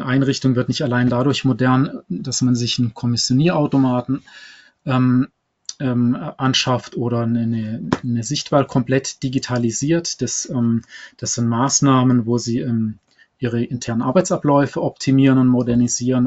eine Einrichtung wird nicht allein dadurch modern, dass man sich einen Kommissionierautomaten ähm, ähm, anschafft oder eine, eine Sichtwahl komplett digitalisiert. Das, ähm, das sind Maßnahmen, wo sie ähm, ihre internen Arbeitsabläufe optimieren und modernisieren.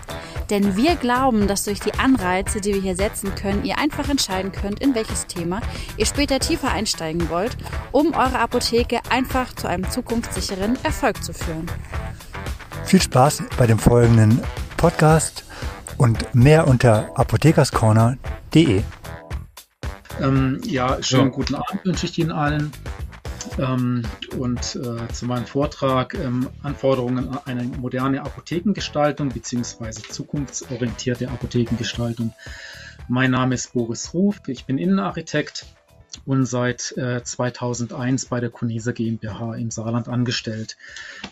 Denn wir glauben, dass durch die Anreize, die wir hier setzen können, ihr einfach entscheiden könnt, in welches Thema ihr später tiefer einsteigen wollt, um eure Apotheke einfach zu einem zukunftssicheren Erfolg zu führen. Viel Spaß bei dem folgenden Podcast und mehr unter apothekerscorner.de. Ähm, ja, schönen ja. guten Abend wünsche ich Ihnen allen. Ähm, und äh, zu meinem Vortrag ähm, Anforderungen an eine moderne Apothekengestaltung bzw. zukunftsorientierte Apothekengestaltung. Mein Name ist Boris Ruf, ich bin Innenarchitekt und seit äh, 2001 bei der Conesa GmbH im Saarland angestellt.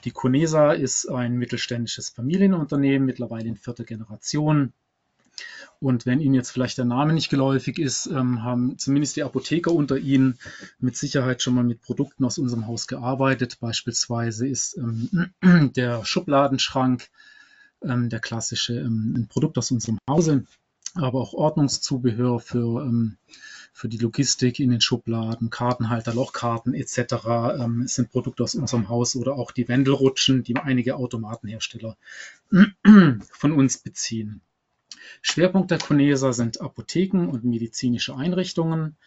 Die Conesa ist ein mittelständisches Familienunternehmen, mittlerweile in vierter Generation und wenn Ihnen jetzt vielleicht der Name nicht geläufig ist, ähm, haben zumindest die Apotheker unter Ihnen mit Sicherheit schon mal mit Produkten aus unserem Haus gearbeitet. Beispielsweise ist ähm, der Schubladenschrank ähm, der klassische ähm, ein Produkt aus unserem Hause, aber auch Ordnungszubehör für, ähm, für die Logistik in den Schubladen, Kartenhalter, Lochkarten etc. Ähm, sind Produkte aus unserem Haus oder auch die Wendelrutschen, die einige Automatenhersteller von uns beziehen. Schwerpunkt der Conesa sind Apotheken und medizinische Einrichtungen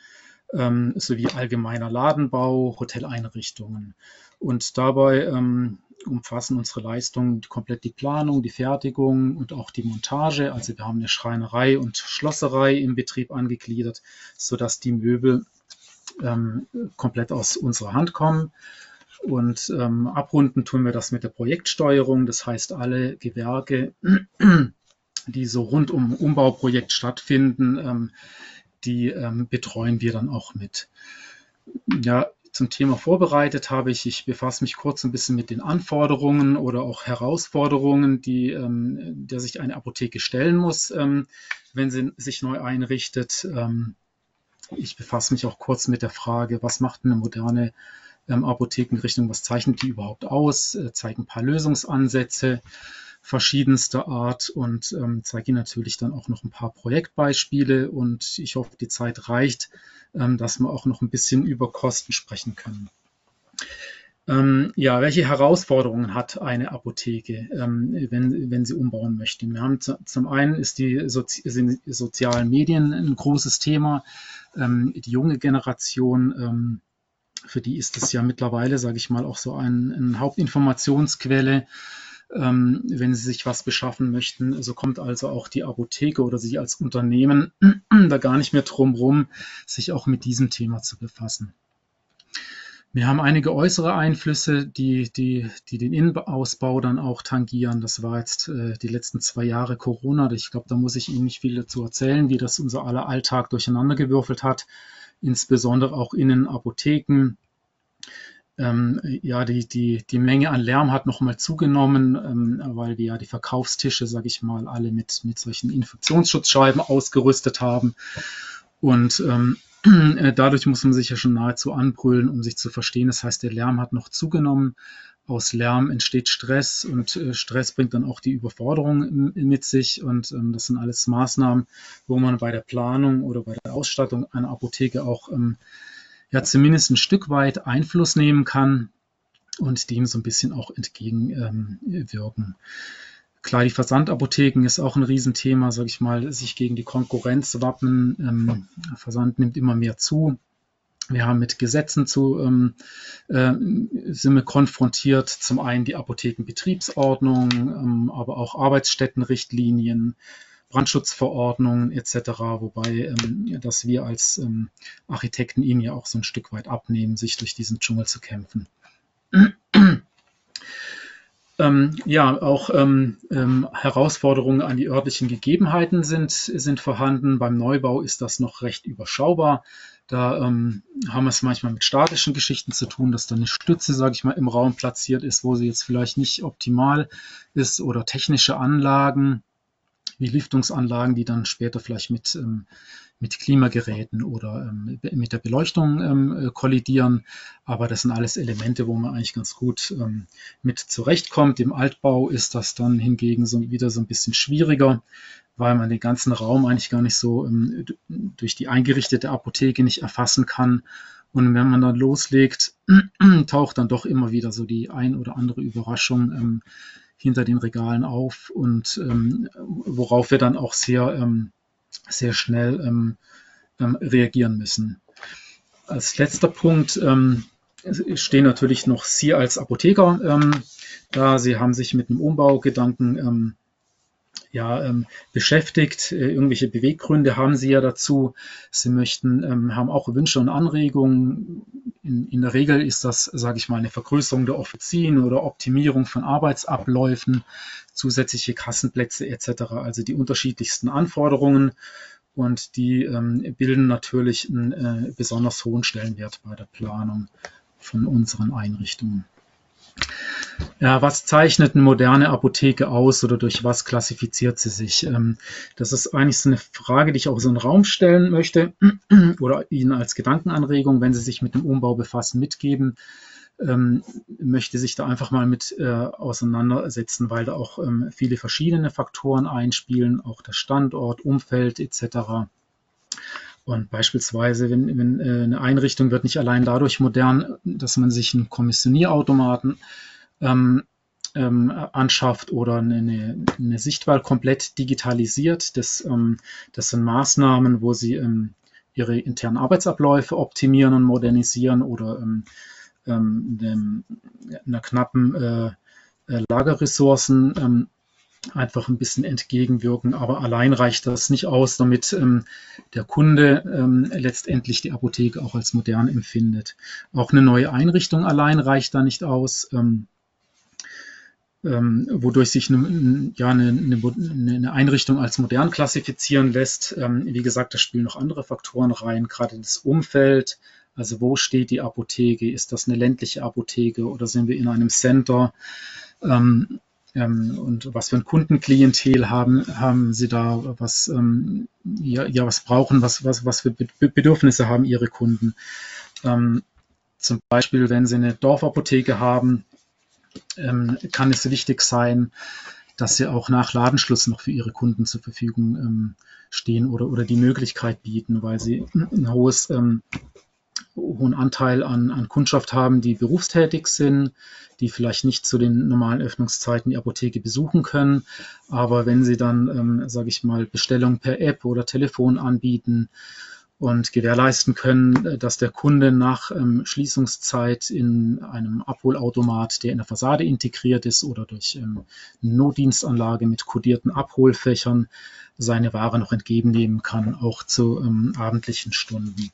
ähm, sowie allgemeiner Ladenbau, Hoteleinrichtungen. Und dabei ähm, umfassen unsere Leistungen komplett die Planung, die Fertigung und auch die Montage. Also wir haben eine Schreinerei und Schlosserei im Betrieb angegliedert, sodass die Möbel ähm, komplett aus unserer Hand kommen. Und ähm, abrunden tun wir das mit der Projektsteuerung. Das heißt, alle Gewerke die so rund um Umbauprojekt stattfinden, ähm, die ähm, betreuen wir dann auch mit. Ja, zum Thema vorbereitet habe ich, ich befasse mich kurz ein bisschen mit den Anforderungen oder auch Herausforderungen, die ähm, der sich eine Apotheke stellen muss, ähm, wenn sie sich neu einrichtet. Ähm, ich befasse mich auch kurz mit der Frage, was macht eine moderne ähm, Apothekenrichtung, was zeichnet die überhaupt aus, äh, zeige ein paar Lösungsansätze verschiedenster Art und ähm, zeige Ihnen natürlich dann auch noch ein paar Projektbeispiele und ich hoffe, die Zeit reicht, ähm, dass wir auch noch ein bisschen über Kosten sprechen können. Ähm, ja, welche Herausforderungen hat eine Apotheke, ähm, wenn, wenn sie umbauen möchte? Wir haben zum einen ist die Sozi sind sozialen Medien ein großes Thema. Ähm, die junge Generation, ähm, für die ist es ja mittlerweile, sage ich mal, auch so ein, eine Hauptinformationsquelle ähm, wenn Sie sich was beschaffen möchten. So kommt also auch die Apotheke oder Sie als Unternehmen da gar nicht mehr drum rum, sich auch mit diesem Thema zu befassen. Wir haben einige äußere Einflüsse, die, die, die den Innenausbau dann auch tangieren. Das war jetzt äh, die letzten zwei Jahre Corona. Ich glaube, da muss ich Ihnen nicht viel dazu erzählen, wie das unser aller Alltag durcheinandergewürfelt hat. Insbesondere auch in Apotheken, ähm, ja, die, die, die Menge an Lärm hat nochmal zugenommen, ähm, weil wir ja die Verkaufstische, sage ich mal, alle mit, mit solchen Infektionsschutzscheiben ausgerüstet haben. Und ähm, äh, dadurch muss man sich ja schon nahezu anbrüllen, um sich zu verstehen. Das heißt, der Lärm hat noch zugenommen. Aus Lärm entsteht Stress und äh, Stress bringt dann auch die Überforderung mit sich. Und ähm, das sind alles Maßnahmen, wo man bei der Planung oder bei der Ausstattung einer Apotheke auch ähm, ja zumindest ein Stück weit Einfluss nehmen kann und dem so ein bisschen auch entgegenwirken. Ähm, Klar, die Versandapotheken ist auch ein Riesenthema, sage ich mal, sich gegen die Konkurrenz wappnen. Ähm, Versand nimmt immer mehr zu. Wir haben mit Gesetzen zu, ähm, äh, sind wir konfrontiert. Zum einen die Apothekenbetriebsordnung, ähm, aber auch Arbeitsstättenrichtlinien, Brandschutzverordnungen etc., wobei ähm, dass wir als ähm, Architekten ihnen ja auch so ein Stück weit abnehmen, sich durch diesen Dschungel zu kämpfen. Ähm, ja, auch ähm, ähm, Herausforderungen an die örtlichen Gegebenheiten sind, sind vorhanden. Beim Neubau ist das noch recht überschaubar. Da ähm, haben wir es manchmal mit statischen Geschichten zu tun, dass da eine Stütze, sage ich mal, im Raum platziert ist, wo sie jetzt vielleicht nicht optimal ist oder technische Anlagen wie Lüftungsanlagen, die dann später vielleicht mit, ähm, mit Klimageräten oder ähm, mit der Beleuchtung ähm, kollidieren. Aber das sind alles Elemente, wo man eigentlich ganz gut ähm, mit zurechtkommt. Im Altbau ist das dann hingegen so wieder so ein bisschen schwieriger, weil man den ganzen Raum eigentlich gar nicht so ähm, durch die eingerichtete Apotheke nicht erfassen kann. Und wenn man dann loslegt, taucht dann doch immer wieder so die ein oder andere Überraschung ähm, hinter den Regalen auf und ähm, worauf wir dann auch sehr, ähm, sehr schnell ähm, ähm reagieren müssen. Als letzter Punkt ähm, stehen natürlich noch Sie als Apotheker ähm, da. Sie haben sich mit einem Umbaugedanken ja, ähm, beschäftigt. Äh, irgendwelche Beweggründe haben sie ja dazu. Sie möchten, ähm, haben auch Wünsche und Anregungen. In, in der Regel ist das, sage ich mal, eine Vergrößerung der Offizien oder Optimierung von Arbeitsabläufen, zusätzliche Kassenplätze etc. Also die unterschiedlichsten Anforderungen und die ähm, bilden natürlich einen äh, besonders hohen Stellenwert bei der Planung von unseren Einrichtungen. Ja, was zeichnet eine moderne Apotheke aus oder durch was klassifiziert sie sich? Ähm, das ist eigentlich so eine Frage, die ich auch so in den Raum stellen möchte oder Ihnen als Gedankenanregung, wenn Sie sich mit dem Umbau befassen, mitgeben. Ähm, möchte sich da einfach mal mit äh, auseinandersetzen, weil da auch ähm, viele verschiedene Faktoren einspielen, auch der Standort, Umfeld etc. Und beispielsweise, wenn, wenn äh, eine Einrichtung wird nicht allein dadurch modern, dass man sich einen Kommissionierautomaten ähm, ähm, anschafft oder eine, eine Sichtwahl komplett digitalisiert. Das, ähm, das sind Maßnahmen, wo sie ähm, ihre internen Arbeitsabläufe optimieren und modernisieren oder ähm, ähm, dem, einer knappen äh, äh Lagerressourcen einfach ein bisschen entgegenwirken. Aber allein reicht das nicht aus, damit ähm, der Kunde ähm, letztendlich die Apotheke auch als modern empfindet. Auch eine neue Einrichtung allein reicht da nicht aus. Ähm, ähm, wodurch sich eine, ja, eine, eine, Einrichtung als modern klassifizieren lässt. Ähm, wie gesagt, da spielen noch andere Faktoren rein, gerade das Umfeld. Also wo steht die Apotheke? Ist das eine ländliche Apotheke oder sind wir in einem Center? Ähm, ähm, und was für ein Kundenklientel haben, haben Sie da, was, ähm, ja, ja, was brauchen, was, was, was für Bedürfnisse haben Ihre Kunden? Ähm, zum Beispiel, wenn Sie eine Dorfapotheke haben, ähm, kann es wichtig sein, dass Sie auch nach Ladenschluss noch für Ihre Kunden zur Verfügung ähm, stehen oder, oder die Möglichkeit bieten, weil Sie ein hohes ähm, hohen Anteil an, an Kundschaft haben, die berufstätig sind, die vielleicht nicht zu den normalen Öffnungszeiten die Apotheke besuchen können. Aber wenn sie dann, ähm, sage ich mal, Bestellungen per App oder Telefon anbieten und gewährleisten können, dass der Kunde nach ähm, Schließungszeit in einem Abholautomat, der in der Fassade integriert ist oder durch ähm, Notdienstanlage mit kodierten Abholfächern seine Ware noch entgegennehmen kann, auch zu ähm, abendlichen Stunden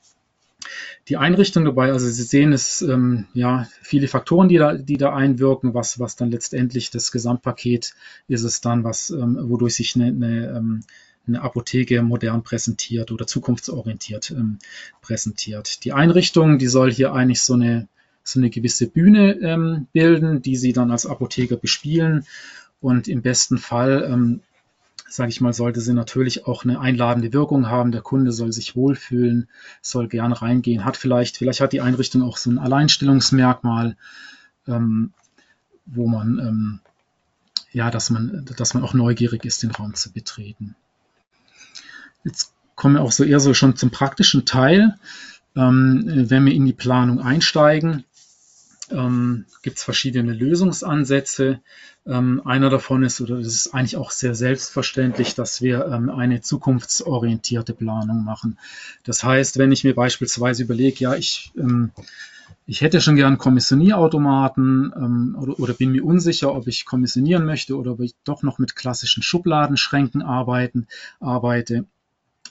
die Einrichtung dabei. Also Sie sehen, es ähm, ja viele Faktoren, die da, die da einwirken, was, was dann letztendlich das Gesamtpaket ist es dann, was, ähm, wodurch sich eine, eine, ähm, eine Apotheke modern präsentiert oder zukunftsorientiert ähm, präsentiert. Die Einrichtung, die soll hier eigentlich so eine, so eine gewisse Bühne ähm, bilden, die Sie dann als Apotheker bespielen und im besten Fall ähm, sage ich mal, sollte sie natürlich auch eine einladende Wirkung haben. Der Kunde soll sich wohlfühlen, soll gern reingehen, hat vielleicht, vielleicht hat die Einrichtung auch so ein Alleinstellungsmerkmal, ähm, wo man, ähm, ja, dass man, dass man auch neugierig ist, den Raum zu betreten. Jetzt kommen wir auch so eher so schon zum praktischen Teil. Ähm, wenn wir in die Planung einsteigen, ähm, gibt es verschiedene Lösungsansätze. Ähm, einer davon ist, oder das ist eigentlich auch sehr selbstverständlich, dass wir ähm, eine zukunftsorientierte Planung machen. Das heißt, wenn ich mir beispielsweise überlege, ja, ich, ähm, ich hätte schon gern Kommissionierautomaten ähm, oder, oder bin mir unsicher, ob ich kommissionieren möchte oder ob ich doch noch mit klassischen Schubladenschränken arbeiten, arbeite.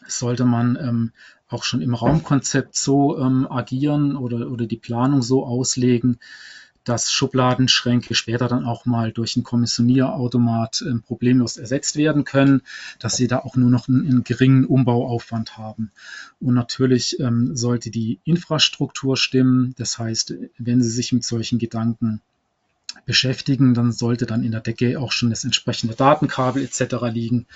Sollte man ähm, auch schon im Raumkonzept so ähm, agieren oder, oder die Planung so auslegen, dass Schubladenschränke später dann auch mal durch einen Kommissionierautomat äh, problemlos ersetzt werden können, dass sie da auch nur noch einen, einen geringen Umbauaufwand haben. Und natürlich ähm, sollte die Infrastruktur stimmen. Das heißt, wenn Sie sich mit solchen Gedanken beschäftigen, dann sollte dann in der Decke auch schon das entsprechende Datenkabel etc. liegen.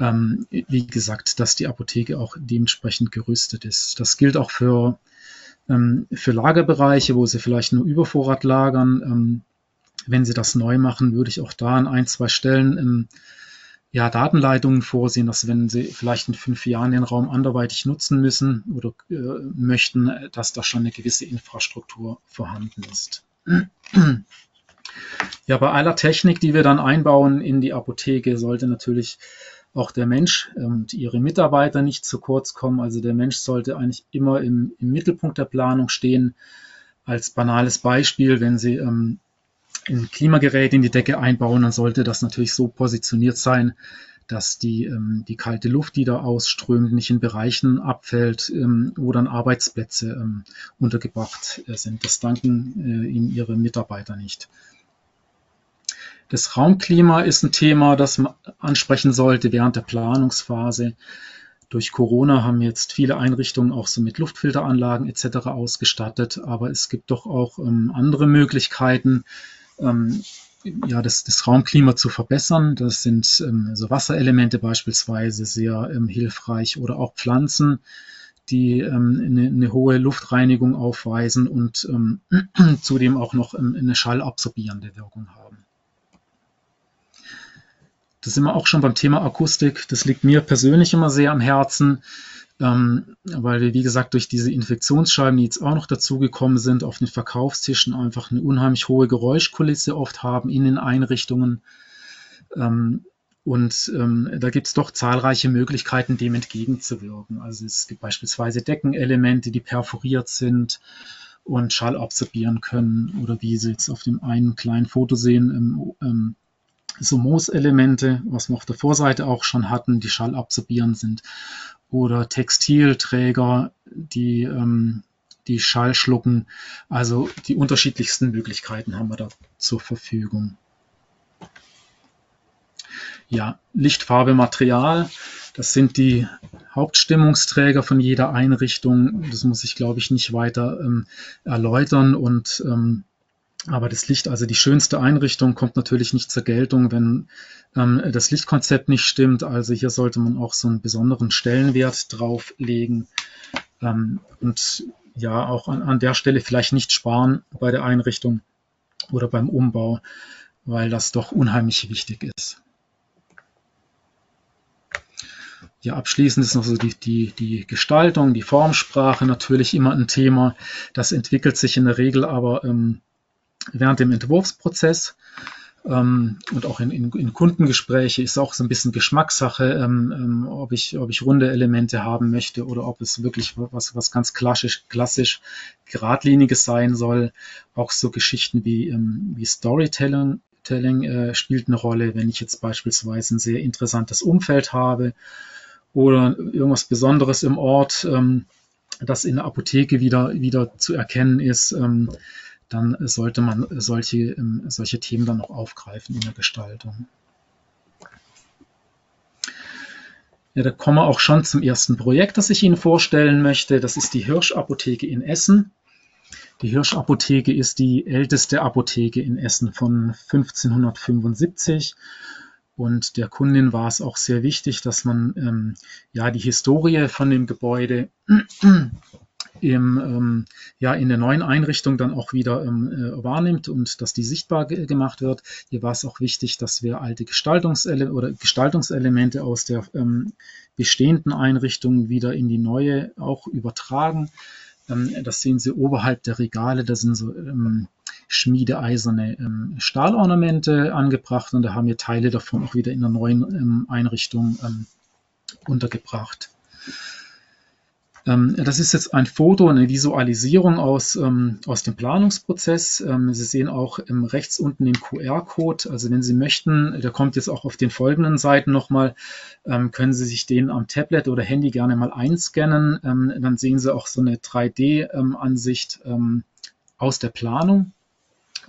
Ähm, wie gesagt, dass die Apotheke auch dementsprechend gerüstet ist. Das gilt auch für ähm, für Lagerbereiche, wo Sie vielleicht nur Übervorrat lagern. Ähm, wenn Sie das neu machen, würde ich auch da an ein, zwei Stellen ähm, ja, Datenleitungen vorsehen, dass wenn Sie vielleicht in fünf Jahren den Raum anderweitig nutzen müssen oder äh, möchten, dass da schon eine gewisse Infrastruktur vorhanden ist. Ja, bei aller Technik, die wir dann einbauen in die Apotheke, sollte natürlich auch der Mensch und ihre Mitarbeiter nicht zu kurz kommen. Also der Mensch sollte eigentlich immer im, im Mittelpunkt der Planung stehen. Als banales Beispiel, wenn Sie ähm, ein Klimagerät in die Decke einbauen, dann sollte das natürlich so positioniert sein, dass die, ähm, die kalte Luft, die da ausströmt, nicht in Bereichen abfällt, ähm, wo dann Arbeitsplätze ähm, untergebracht äh, sind. Das danken äh, Ihnen Ihre Mitarbeiter nicht. Das Raumklima ist ein Thema, das man ansprechen sollte während der Planungsphase. Durch Corona haben jetzt viele Einrichtungen auch so mit Luftfilteranlagen etc. ausgestattet, aber es gibt doch auch ähm, andere Möglichkeiten, ähm, ja, das, das Raumklima zu verbessern. Das sind ähm, so Wasserelemente beispielsweise sehr ähm, hilfreich oder auch Pflanzen, die ähm, eine, eine, hohe Luftreinigung aufweisen und ähm, zudem auch noch eine schallabsorbierende Wirkung haben. Das sind wir auch schon beim Thema Akustik. Das liegt mir persönlich immer sehr am Herzen, ähm, weil wir, wie gesagt, durch diese Infektionsscheiben, die jetzt auch noch dazugekommen sind, auf den Verkaufstischen einfach eine unheimlich hohe Geräuschkulisse oft haben in den Einrichtungen. Ähm, und ähm, da gibt es doch zahlreiche Möglichkeiten, dem entgegenzuwirken. Also es gibt beispielsweise Deckenelemente, die perforiert sind und Schall absorbieren können. Oder wie Sie jetzt auf dem einen kleinen Foto sehen, ähm, so Mooselemente, was wir auf der Vorseite auch schon hatten, die schallabsorbierend sind. Oder Textilträger, die, ähm, die Schall schlucken. Also die unterschiedlichsten Möglichkeiten haben wir da zur Verfügung. Ja, Lichtfarbe, Material, das sind die Hauptstimmungsträger von jeder Einrichtung. Das muss ich, glaube ich, nicht weiter ähm, erläutern und ähm, aber das Licht, also die schönste Einrichtung, kommt natürlich nicht zur Geltung, wenn ähm, das Lichtkonzept nicht stimmt. Also hier sollte man auch so einen besonderen Stellenwert drauflegen ähm, und ja auch an, an der Stelle vielleicht nicht sparen bei der Einrichtung oder beim Umbau, weil das doch unheimlich wichtig ist. Ja, abschließend ist noch so die, die, die Gestaltung, die Formsprache natürlich immer ein Thema. Das entwickelt sich in der Regel aber ähm, während dem Entwurfsprozess ähm, und auch in, in, in Kundengespräche ist auch so ein bisschen Geschmackssache, ähm, ähm, ob, ich, ob ich runde Elemente haben möchte oder ob es wirklich was, was ganz klassisch, klassisch geradliniges sein soll. Auch so Geschichten wie, ähm, wie Storytelling Telling, äh, spielt eine Rolle, wenn ich jetzt beispielsweise ein sehr interessantes Umfeld habe oder irgendwas Besonderes im Ort, ähm, das in der Apotheke wieder, wieder zu erkennen ist. Ähm, dann sollte man solche, ähm, solche Themen dann auch aufgreifen in der Gestaltung. Ja, da kommen wir auch schon zum ersten Projekt, das ich Ihnen vorstellen möchte. Das ist die Hirschapotheke in Essen. Die Hirschapotheke ist die älteste Apotheke in Essen von 1575. Und der Kundin war es auch sehr wichtig, dass man ähm, ja die Historie von dem Gebäude im, ähm, ja, in der neuen Einrichtung dann auch wieder ähm, äh, wahrnimmt und dass die sichtbar ge gemacht wird. Hier war es auch wichtig, dass wir alte Gestaltungsele oder Gestaltungselemente aus der ähm, bestehenden Einrichtung wieder in die neue auch übertragen. Ähm, das sehen Sie oberhalb der Regale, da sind so ähm, schmiedeeiserne ähm, Stahlornamente angebracht und da haben wir Teile davon auch wieder in der neuen ähm, Einrichtung ähm, untergebracht. Ähm, das ist jetzt ein Foto, eine Visualisierung aus, ähm, aus dem Planungsprozess. Ähm, Sie sehen auch rechts unten den QR-Code. Also wenn Sie möchten, der kommt jetzt auch auf den folgenden Seiten nochmal, ähm, können Sie sich den am Tablet oder Handy gerne mal einscannen. Dann sehen Sie auch so eine 3D-Ansicht aus der Planung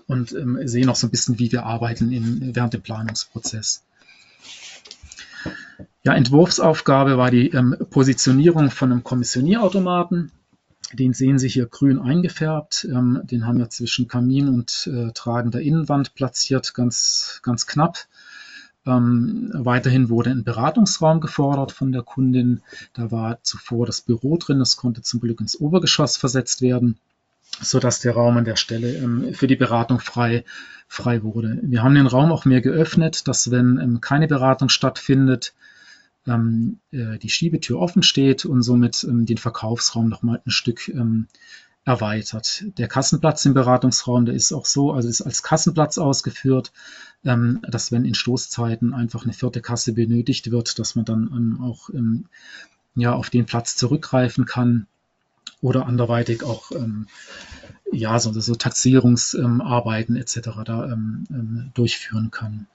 und sehen auch so ein bisschen, wie wir arbeiten in, während dem Planungsprozess. Ja, Entwurfsaufgabe war die ähm, Positionierung von einem Kommissionierautomaten. Den sehen Sie hier grün eingefärbt. Ähm, den haben wir zwischen Kamin und äh, tragender Innenwand platziert, ganz, ganz knapp. Ähm, weiterhin wurde ein Beratungsraum gefordert von der Kundin. Da war zuvor das Büro drin. Das konnte zum Glück ins Obergeschoss versetzt werden, sodass der Raum an der Stelle ähm, für die Beratung frei, frei wurde. Wir haben den Raum auch mehr geöffnet, dass wenn ähm, keine Beratung stattfindet, die Schiebetür offen steht und somit ähm, den Verkaufsraum nochmal ein Stück ähm, erweitert. Der Kassenplatz im Beratungsraum, der ist auch so, also ist als Kassenplatz ausgeführt, ähm, dass wenn in Stoßzeiten einfach eine vierte Kasse benötigt wird, dass man dann ähm, auch ähm, ja, auf den Platz zurückgreifen kann oder anderweitig auch ähm, ja, so, so Taxierungsarbeiten etc. da ähm, ähm, durchführen kann.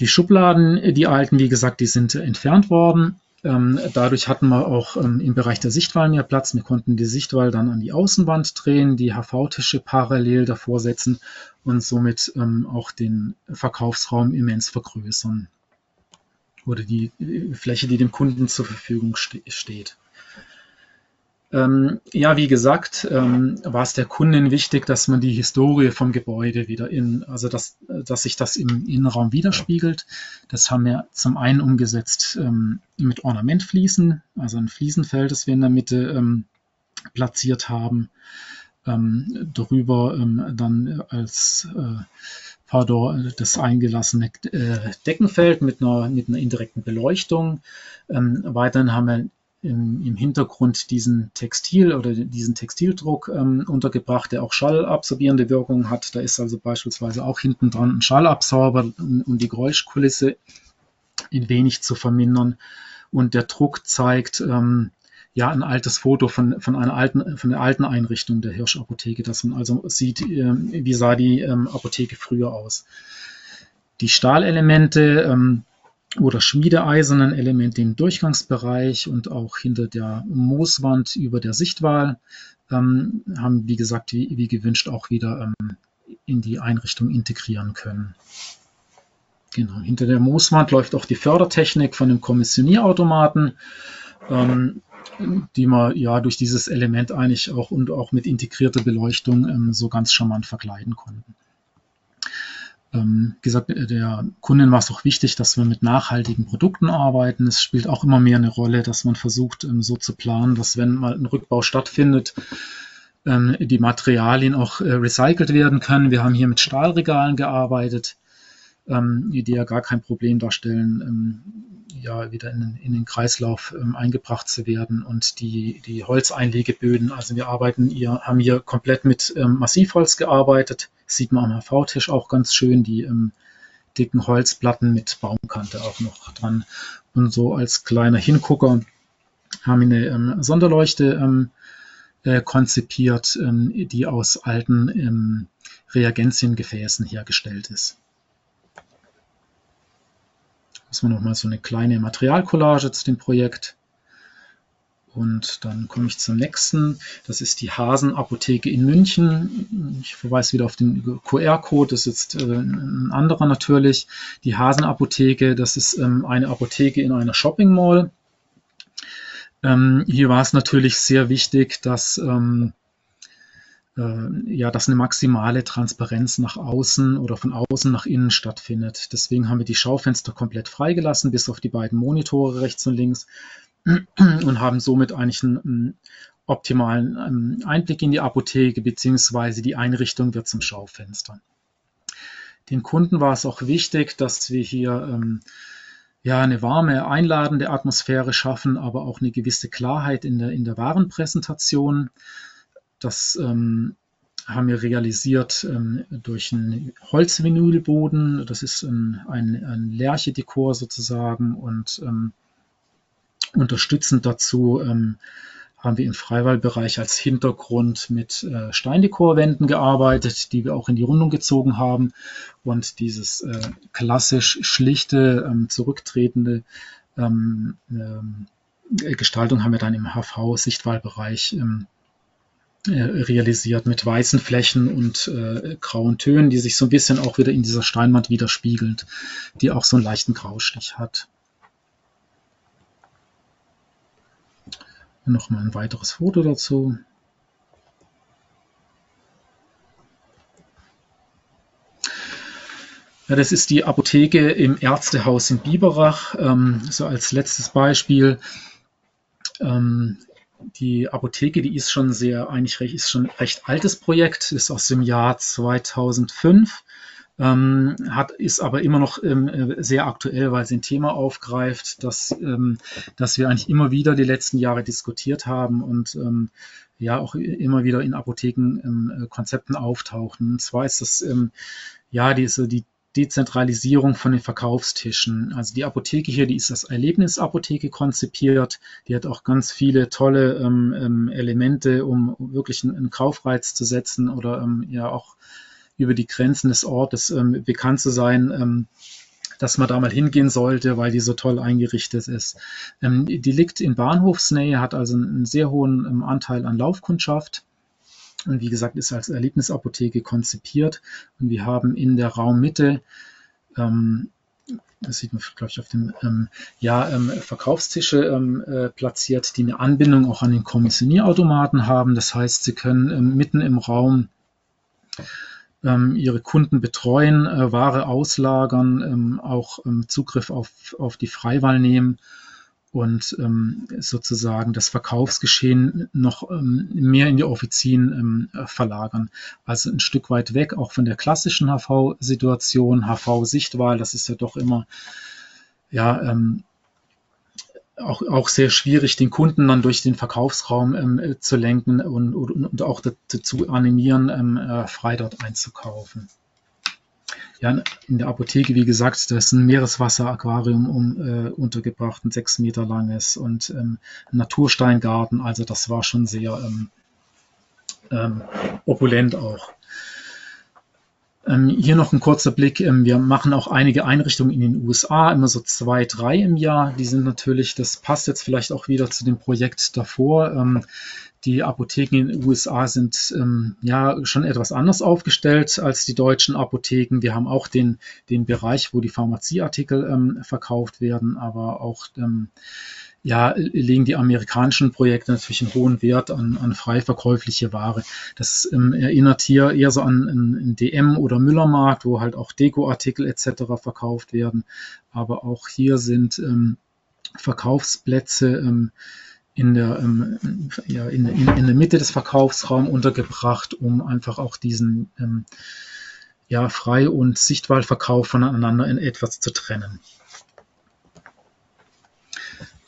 Die Schubladen, die alten, wie gesagt, die sind entfernt worden. Ähm, dadurch hatten wir auch ähm, im Bereich der Sichtwahl mehr Platz. Wir konnten die Sichtwahl dann an die Außenwand drehen, die HV-Tische parallel davor setzen und somit ähm, auch den Verkaufsraum immens vergrößern. Oder die Fläche, die dem Kunden zur Verfügung ste steht. Ähm, ja, wie gesagt, ähm, war es der Kundin wichtig, dass man die Historie vom Gebäude wieder in, also dass, dass sich das im Innenraum widerspiegelt. Das haben wir zum einen umgesetzt ähm, mit Ornamentfliesen, also ein Fliesenfeld, das wir in der Mitte ähm, platziert haben. Ähm, darüber ähm, dann als äh, pardon, das eingelassene äh, Deckenfeld mit einer, mit einer indirekten Beleuchtung. weiterhin haben wir im, im Hintergrund diesen Textil oder diesen Textildruck ähm, untergebracht, der auch schallabsorbierende Wirkung hat. Da ist also beispielsweise auch hinten dran ein Schallabsorber, um, um die Geräuschkulisse ein wenig zu vermindern. Und der Druck zeigt ähm, ja ein altes Foto von, von einer alten, von der alten Einrichtung der Hirschapotheke, dass man also sieht, äh, wie sah die ähm, Apotheke früher aus. Die Stahlelemente ähm, oder schmiedeeisernen Elemente im Durchgangsbereich und auch hinter der Mooswand über der Sichtwahl ähm, haben, wie gesagt, wie, wie gewünscht auch wieder ähm, in die Einrichtung integrieren können. Genau, hinter der Mooswand läuft auch die Fördertechnik von dem Kommissionierautomaten, ähm, die man ja durch dieses Element eigentlich auch und auch mit integrierter Beleuchtung ähm, so ganz charmant verkleiden konnten ähm, gesagt, äh, der Kunden war es auch wichtig, dass wir mit nachhaltigen Produkten arbeiten. Es spielt auch immer mehr eine Rolle, dass man versucht, ähm, so zu planen, dass wenn mal ein Rückbau stattfindet, ähm, die Materialien auch äh, recycelt werden können. Wir haben hier mit Stahlregalen gearbeitet, ähm, die ja gar kein Problem darstellen, ähm, ja wieder in, in den Kreislauf ähm, eingebracht zu werden. Und die, die Holzeinlegeböden, also wir arbeiten hier, haben hier komplett mit Massivholz gearbeitet Sieht man am HV-Tisch auch ganz schön, die ähm, dicken Holzplatten mit Baumkante auch noch dran. Und so als kleiner Hingucker haben wir eine ähm, Sonderleuchte ähm, äh, konzipiert, ähm, die aus alten ähm, Reagentiengefäßen hergestellt ist. Das war nochmal so eine kleine Materialcollage zu dem Projekt. Und dann komme ich zum nächsten. Das ist die Hasen-Apotheke in München. Ich verweise wieder auf den QR-Code. Das ist jetzt äh, ein anderer natürlich. Die Hasen-Apotheke, das ist ähm, eine Apotheke in einer Shopping Mall. Ähm, hier war es natürlich sehr wichtig, dass ähm, äh, ja, dass eine maximale Transparenz nach außen oder von außen nach innen stattfindet. Deswegen haben wir die Schaufenster komplett freigelassen, bis auf die beiden Monitore rechts und links und haben somit eigentlich einen optimalen Einblick in die Apotheke beziehungsweise die Einrichtung wird zum Schaufenster. Den Kunden war es auch wichtig, dass wir hier ähm, ja eine warme, einladende Atmosphäre schaffen, aber auch eine gewisse Klarheit in der, in der Warenpräsentation. Das ähm, haben wir realisiert ähm, durch einen Holzvinylboden. Das ist ein, ein, ein Lerche-Dekor sozusagen und ähm, unterstützend dazu ähm, haben wir im Freiwaldbereich als Hintergrund mit äh, Steindekorwänden gearbeitet, die wir auch in die Rundung gezogen haben. Und dieses äh, klassisch schlichte, ähm, zurücktretende ähm, ähm, Gestaltung haben wir dann im HV-Sichtwahlbereich ähm, äh, realisiert mit weißen Flächen und äh, grauen Tönen, die sich so ein bisschen auch wieder in dieser Steinwand widerspiegelt, die auch so einen leichten Graustich hat. Nochmal ein weiteres Foto dazu. Ja, das ist die Apotheke im Ärztehaus in Biberach. Ähm, so als letztes Beispiel. Ähm, die Apotheke, die ist schon sehr, eigentlich recht, ist schon ein recht altes Projekt, ist aus dem Jahr 2005 ähm, hat, ist aber immer noch ähm, äh, sehr aktuell, weil sie ein Thema aufgreift, das, ähm, das wir eigentlich immer wieder die letzten Jahre diskutiert haben und ähm, ja auch immer wieder in Apotheken ähm, äh, Konzepten auftauchen. Und zwar ist das ähm, ja diese die Dezentralisierung von den Verkaufstischen. Also die Apotheke hier, die ist als Erlebnisapotheke konzipiert. Die hat auch ganz viele tolle ähm, ähm, Elemente, um wirklich einen, einen Kaufreiz zu setzen oder ähm, ja auch über die Grenzen des Ortes ähm, bekannt zu sein, ähm, dass man da mal hingehen sollte, weil die so toll eingerichtet ist. Ähm, die liegt in Bahnhofsnähe, hat also einen sehr hohen ähm, Anteil an Laufkundschaft. Und wie gesagt, ist als Erlebnisapotheke konzipiert. Und wir haben in der Raummitte ähm, das sieht man, glaube ich, auf dem ähm, ja, ähm, Verkaufstische ähm, äh, platziert, die eine Anbindung auch an den Kommissionierautomaten haben. Das heißt, Sie können ähm, mitten im Raum ihre Kunden betreuen, äh, Ware auslagern, ähm, auch ähm, Zugriff auf, auf die Freiwahl nehmen und ähm, sozusagen das Verkaufsgeschehen noch ähm, mehr in die Offizien ähm, verlagern. Also ein Stück weit weg auch von der klassischen HV-Situation, HV-Sichtwahl, das ist ja doch immer ja, ähm, auch, auch sehr schwierig, den Kunden dann durch den Verkaufsraum ähm, äh, zu lenken und, und, und auch dazu animieren, ähm, äh, frei dort einzukaufen. Ja, in der Apotheke, wie gesagt, da ist ein Meereswasseraquarium um, äh, untergebracht, ein sechs Meter langes und ähm, ein Natursteingarten. Also das war schon sehr ähm, ähm, opulent auch. Ähm, hier noch ein kurzer Blick. Ähm, wir machen auch einige Einrichtungen in den USA, immer so zwei, drei im Jahr. Die sind natürlich, das passt jetzt vielleicht auch wieder zu dem Projekt davor. Ähm, die Apotheken in den USA sind ja schon etwas anders aufgestellt als die deutschen Apotheken. Wir haben auch den, den Bereich, wo die Pharmazieartikel verkauft werden, aber auch ja, legen die amerikanischen Projekte natürlich einen hohen Wert an, an frei verkäufliche Ware. Das ähm, erinnert hier eher so an einen DM- oder Müllermarkt, wo halt auch Dekoartikel etc. verkauft werden. Aber auch hier sind ähm, Verkaufsplätze ähm, in der, ähm, ja, in, in, in, der Mitte des Verkaufsraums untergebracht, um einfach auch diesen ähm, ja, Frei- und Sichtwahlverkauf voneinander in etwas zu trennen.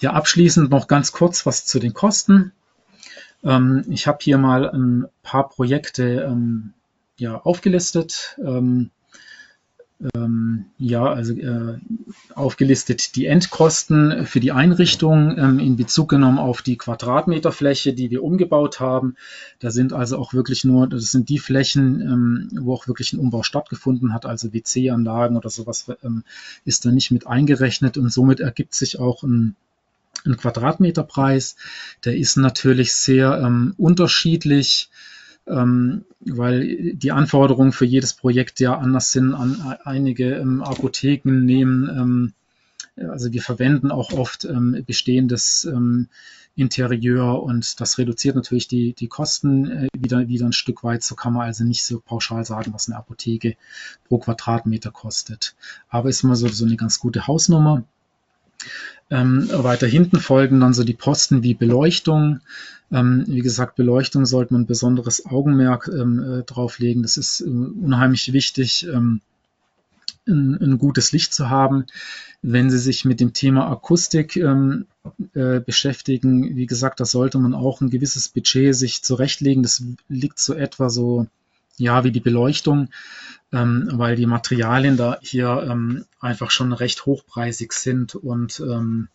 Ja, abschließend noch ganz kurz was zu den Kosten. Ähm, ich habe hier mal ein paar Projekte ähm, ja, aufgelistet. Ähm, ähm ja, also äh, aufgelistet die Endkosten für die Einrichtung ähm, in Bezug genommen auf die Quadratmeterfläche, die wir umgebaut haben. Da sind also auch wirklich nur, das sind die Flächen, ähm, wo auch wirklich ein Umbau stattgefunden hat, also WC-Anlagen oder sowas ist da nicht mit eingerechnet und somit ergibt sich auch ein ein Quadratmeterpreis. Der ist natürlich sehr ähm, unterschiedlich, ähm, weil die Anforderungen für jedes Projekt ja anders sind. An, einige ähm, Apotheken nehmen, ähm, also wir verwenden auch oft ähm, bestehendes ähm, Interieur und das reduziert natürlich die, die Kosten äh, wieder, wieder ein Stück weit. So kann man also nicht so pauschal sagen, was eine Apotheke pro Quadratmeter kostet. Aber ist immer so, so eine ganz gute Hausnummer. Ähm, weiter hinten folgen dann so die Posten wie Beleuchtung. Ähm, wie gesagt, Beleuchtung sollte man besonderes Augenmerk ähm, äh, drauflegen. Das ist äh, unheimlich wichtig, ähm, ein, ein, gutes Licht zu haben. Wenn Sie sich mit dem Thema Akustik ähm, äh, beschäftigen, wie gesagt, da sollte man auch ein gewisses Budget sich zurechtlegen. Das liegt so etwa so ja, wie die Beleuchtung, ähm, weil die Materialien da hier ähm, einfach schon recht hochpreisig sind und ähm,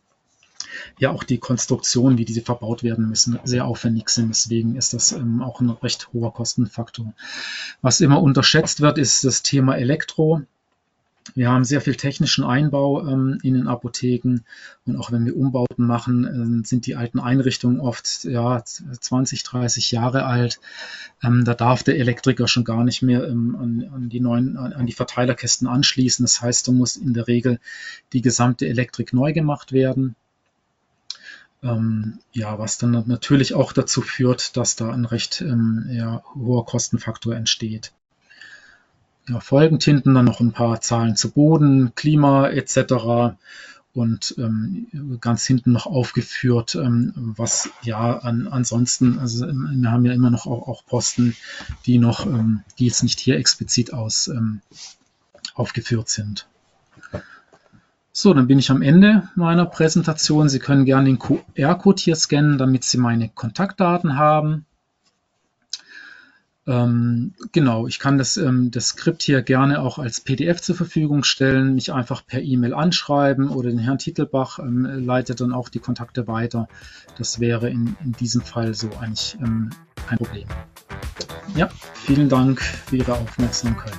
ja auch die Konstruktion, wie diese verbaut werden müssen, sehr aufwendig sind. Deswegen ist das ähm, auch ein recht hoher Kostenfaktor. Was immer unterschätzt wird, ist das Thema Elektro. Wir haben sehr viel technischen Einbau ähm, in den Apotheken und auch wenn wir Umbauten machen, äh, sind die alten Einrichtungen oft ja, 20, 30 Jahre alt. Ähm, da darf der Elektriker schon gar nicht mehr ähm, an, an, die neuen, an, an die Verteilerkästen anschließen. Das heißt, da muss in der Regel die gesamte Elektrik neu gemacht werden. Ähm, ja, was dann natürlich auch dazu führt, dass da ein recht ähm, ja, hoher Kostenfaktor entsteht folgend hinten dann noch ein paar Zahlen zu Boden, Klima etc. Und ähm, ganz hinten noch aufgeführt, ähm, was ja an, ansonsten, also wir haben ja immer noch auch, auch Posten, die noch, ähm, die jetzt nicht hier explizit aus ähm, aufgeführt sind. So, dann bin ich am Ende meiner Präsentation. Sie können gerne den QR-Code hier scannen, damit Sie meine Kontaktdaten haben. Ähm, genau, ich kann das, ähm, das Skript hier gerne auch als PDF zur Verfügung stellen, mich einfach per E-Mail anschreiben oder den Herrn Titelbach ähm, leitet dann auch die Kontakte weiter. Das wäre in, in diesem Fall so eigentlich ähm, kein Problem. Ja, vielen Dank für Ihre Aufmerksamkeit.